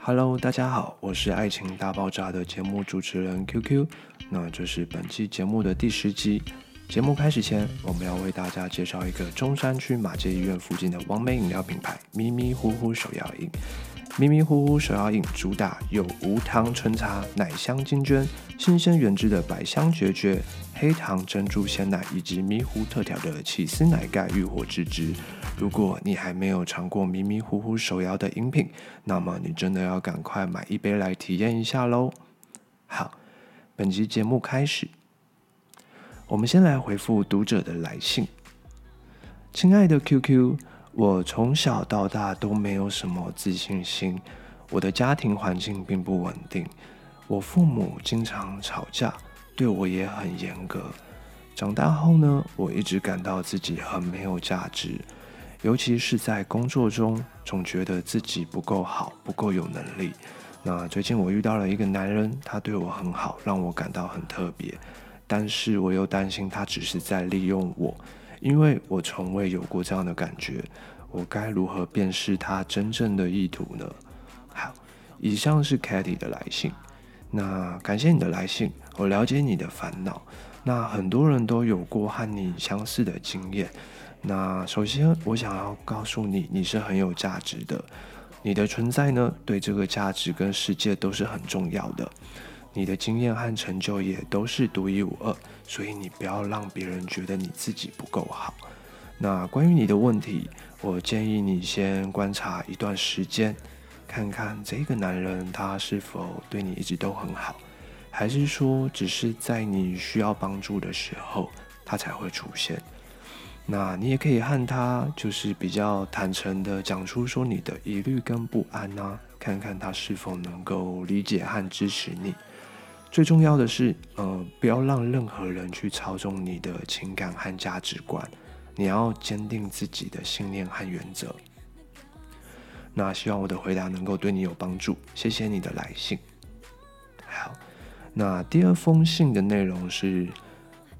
Hello，大家好，我是爱情大爆炸的节目主持人 QQ，那这是本期节目的第十集。节目开始前，我们要为大家介绍一个中山区马街医院附近的完美饮料品牌——迷迷糊糊手摇饮。迷迷糊糊手摇饮主打有无糖纯茶、奶香金娟、新鲜原汁的百香决绝、黑糖珍珠鲜奶以及迷糊特调的起司奶盖浴火汁汁。如果你还没有尝过迷迷糊糊手摇的饮品，那么你真的要赶快买一杯来体验一下喽。好，本集节目开始，我们先来回复读者的来信。亲爱的 QQ。我从小到大都没有什么自信心，我的家庭环境并不稳定，我父母经常吵架，对我也很严格。长大后呢，我一直感到自己很没有价值，尤其是在工作中，总觉得自己不够好，不够有能力。那最近我遇到了一个男人，他对我很好，让我感到很特别，但是我又担心他只是在利用我。因为我从未有过这样的感觉，我该如何辨识他真正的意图呢？好，以上是 Katy 的来信。那感谢你的来信，我了解你的烦恼。那很多人都有过和你相似的经验。那首先，我想要告诉你，你是很有价值的。你的存在呢，对这个价值跟世界都是很重要的。你的经验和成就也都是独一无二，所以你不要让别人觉得你自己不够好。那关于你的问题，我建议你先观察一段时间，看看这个男人他是否对你一直都很好，还是说只是在你需要帮助的时候他才会出现。那你也可以和他就是比较坦诚的讲出说你的疑虑跟不安啊，看看他是否能够理解和支持你。最重要的是，呃，不要让任何人去操纵你的情感和价值观。你要坚定自己的信念和原则。那希望我的回答能够对你有帮助。谢谢你的来信。好，那第二封信的内容是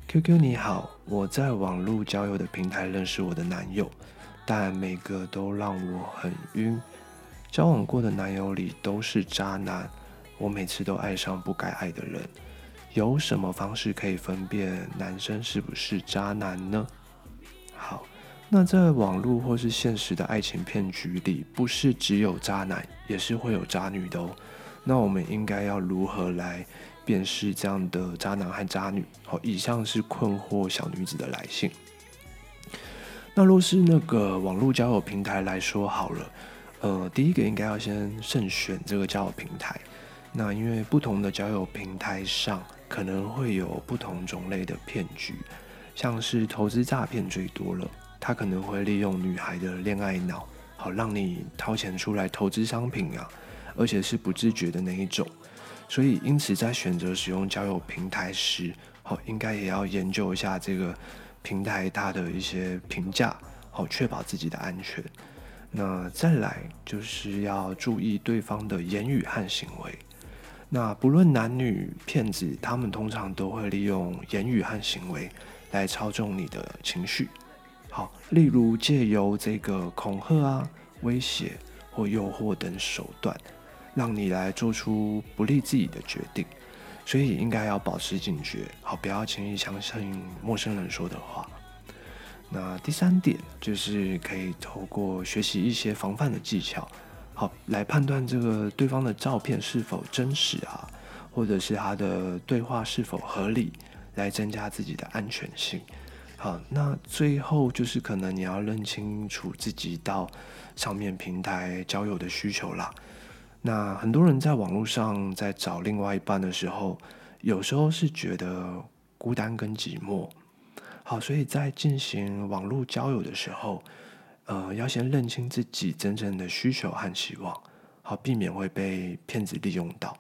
：QQ 你好，我在网络交友的平台认识我的男友，但每个都让我很晕。交往过的男友里都是渣男。我每次都爱上不该爱的人，有什么方式可以分辨男生是不是渣男呢？好，那在网络或是现实的爱情骗局里，不是只有渣男，也是会有渣女的哦。那我们应该要如何来辨识这样的渣男和渣女？好，以上是困惑小女子的来信。那若是那个网络交友平台来说好了，呃，第一个应该要先慎选这个交友平台。那因为不同的交友平台上可能会有不同种类的骗局，像是投资诈骗最多了，他可能会利用女孩的恋爱脑，好让你掏钱出来投资商品啊，而且是不自觉的那一种。所以因此在选择使用交友平台时，好应该也要研究一下这个平台它的一些评价，好确保自己的安全。那再来就是要注意对方的言语和行为。那不论男女骗子，他们通常都会利用言语和行为来操纵你的情绪。好，例如借由这个恐吓啊、威胁或诱惑等手段，让你来做出不利自己的决定。所以应该要保持警觉，好，不要轻易相信陌生人说的话。那第三点就是可以透过学习一些防范的技巧。好，来判断这个对方的照片是否真实啊，或者是他的对话是否合理，来增加自己的安全性。好，那最后就是可能你要认清楚自己到上面平台交友的需求啦。那很多人在网络上在找另外一半的时候，有时候是觉得孤单跟寂寞。好，所以在进行网络交友的时候。呃，要先认清自己真正的需求和期望，好避免会被骗子利用到。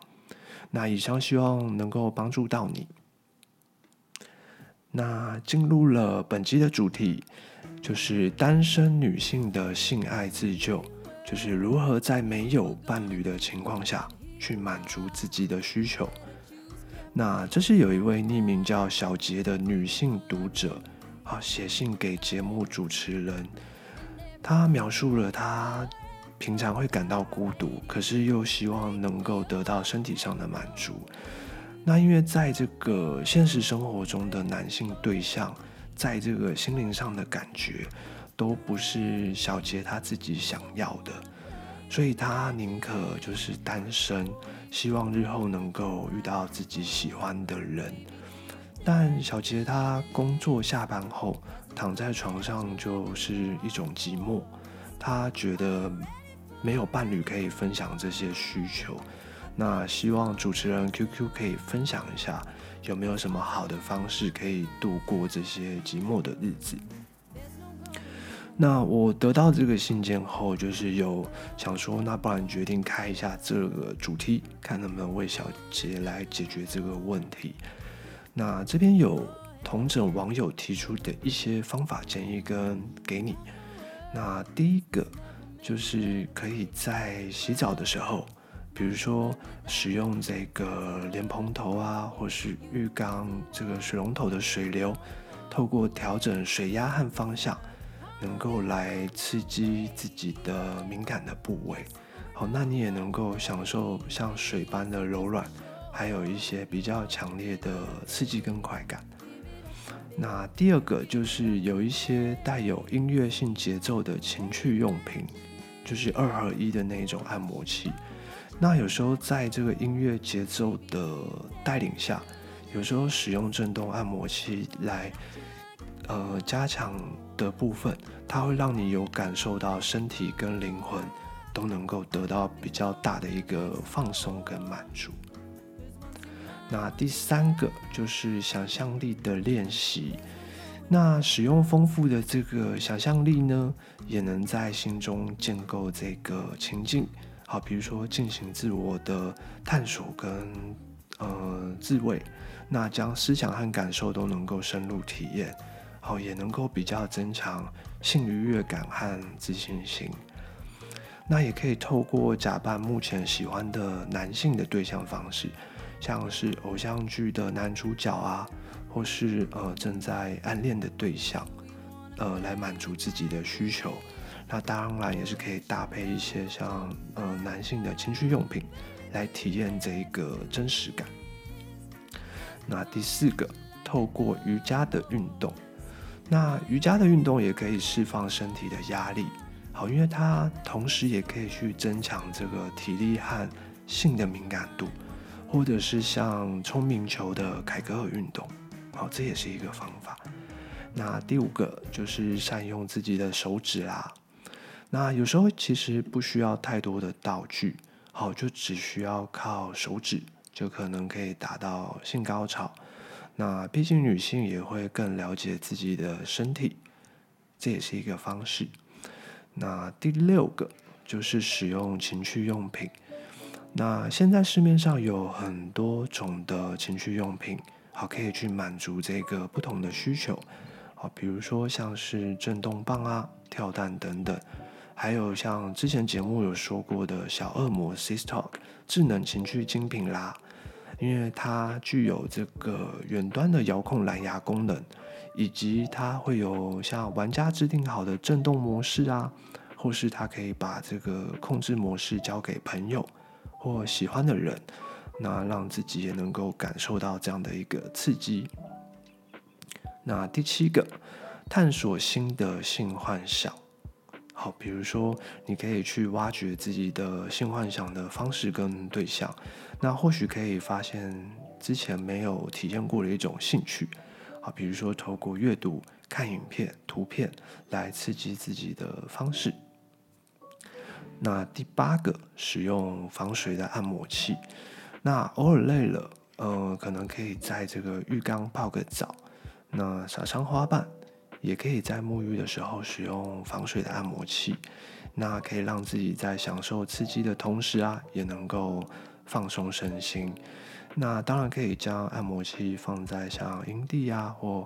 那以上希望能够帮助到你。那进入了本集的主题，就是单身女性的性爱自救，就是如何在没有伴侣的情况下去满足自己的需求。那这是有一位匿名叫小杰的女性读者，啊，写信给节目主持人。她描述了她平常会感到孤独，可是又希望能够得到身体上的满足。那因为在这个现实生活中的男性对象，在这个心灵上的感觉，都不是小杰他自己想要的，所以他宁可就是单身，希望日后能够遇到自己喜欢的人。但小杰他工作下班后，躺在床上就是一种寂寞，他觉得没有伴侣可以分享这些需求。那希望主持人 QQ 可以分享一下，有没有什么好的方式可以度过这些寂寞的日子？那我得到这个信件后，就是有想说，那不然决定开一下这个主题，看能不能为小杰来解决这个问题。那这边有同诊网友提出的一些方法建议跟给你。那第一个就是可以在洗澡的时候，比如说使用这个莲蓬头啊，或是浴缸这个水龙头的水流，透过调整水压和方向。能够来刺激自己的敏感的部位，好，那你也能够享受像水般的柔软，还有一些比较强烈的刺激跟快感。那第二个就是有一些带有音乐性节奏的情趣用品，就是二合一的那种按摩器。那有时候在这个音乐节奏的带领下，有时候使用震动按摩器来。呃，加强的部分，它会让你有感受到身体跟灵魂都能够得到比较大的一个放松跟满足。那第三个就是想象力的练习。那使用丰富的这个想象力呢，也能在心中建构这个情境。好，比如说进行自我的探索跟呃自慰，那将思想和感受都能够深入体验。好，也能够比较增强性愉悦感和自信心。那也可以透过假扮目前喜欢的男性的对象方式，像是偶像剧的男主角啊，或是呃正在暗恋的对象，呃来满足自己的需求。那当然也是可以搭配一些像呃男性的情趣用品，来体验这一个真实感。那第四个，透过瑜伽的运动。那瑜伽的运动也可以释放身体的压力，好，因为它同时也可以去增强这个体力和性的敏感度，或者是像聪明球的凯格尔运动，好，这也是一个方法。那第五个就是善用自己的手指啦。那有时候其实不需要太多的道具，好，就只需要靠手指就可能可以达到性高潮。那毕竟女性也会更了解自己的身体，这也是一个方式。那第六个就是使用情趣用品。那现在市面上有很多种的情趣用品，好，可以去满足这个不同的需求。好，比如说像是震动棒啊、跳蛋等等，还有像之前节目有说过的小恶魔 SISTALK 智能情趣精品啦。因为它具有这个远端的遥控蓝牙功能，以及它会有像玩家制定好的震动模式啊，或是它可以把这个控制模式交给朋友或喜欢的人，那让自己也能够感受到这样的一个刺激。那第七个，探索新的性幻想。好，比如说你可以去挖掘自己的性幻想的方式跟对象。那或许可以发现之前没有体验过的一种兴趣，啊，比如说透过阅读、看影片、图片来刺激自己的方式。那第八个，使用防水的按摩器。那偶尔累了，呃，可能可以在这个浴缸泡个澡，那撒上花瓣，也可以在沐浴的时候使用防水的按摩器，那可以让自己在享受刺激的同时啊，也能够。放松身心，那当然可以将按摩器放在像阴蒂啊或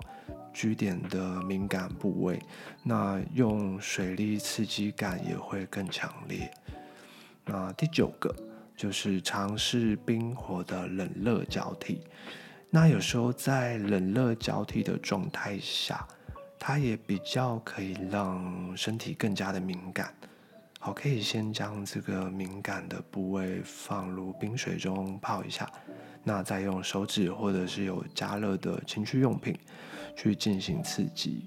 G 点的敏感部位，那用水力刺激感也会更强烈。那第九个就是尝试冰火的冷热交替，那有时候在冷热交替的状态下，它也比较可以让身体更加的敏感。好，可以先将这个敏感的部位放入冰水中泡一下，那再用手指或者是有加热的情趣用品去进行刺激。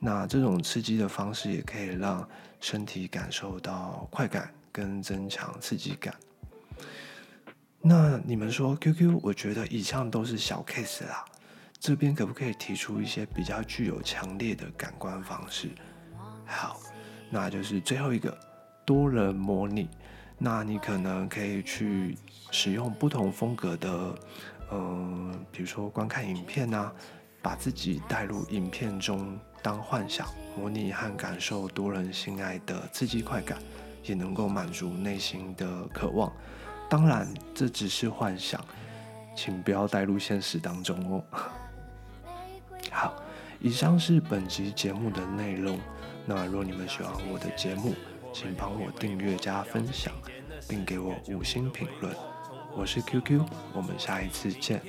那这种刺激的方式也可以让身体感受到快感跟增强刺激感。那你们说，QQ，我觉得以上都是小 case 啦。这边可不可以提出一些比较具有强烈的感官方式？好，那就是最后一个多人模拟。那你可能可以去使用不同风格的，嗯、比如说观看影片啊，把自己带入影片中当幻想，模拟和感受多人性爱的刺激快感，也能够满足内心的渴望。当然，这只是幻想，请不要带入现实当中哦。好，以上是本集节目的内容。那若你们喜欢我的节目，请帮我订阅加分享，并给我五星评论。我是 QQ，我们下一次见。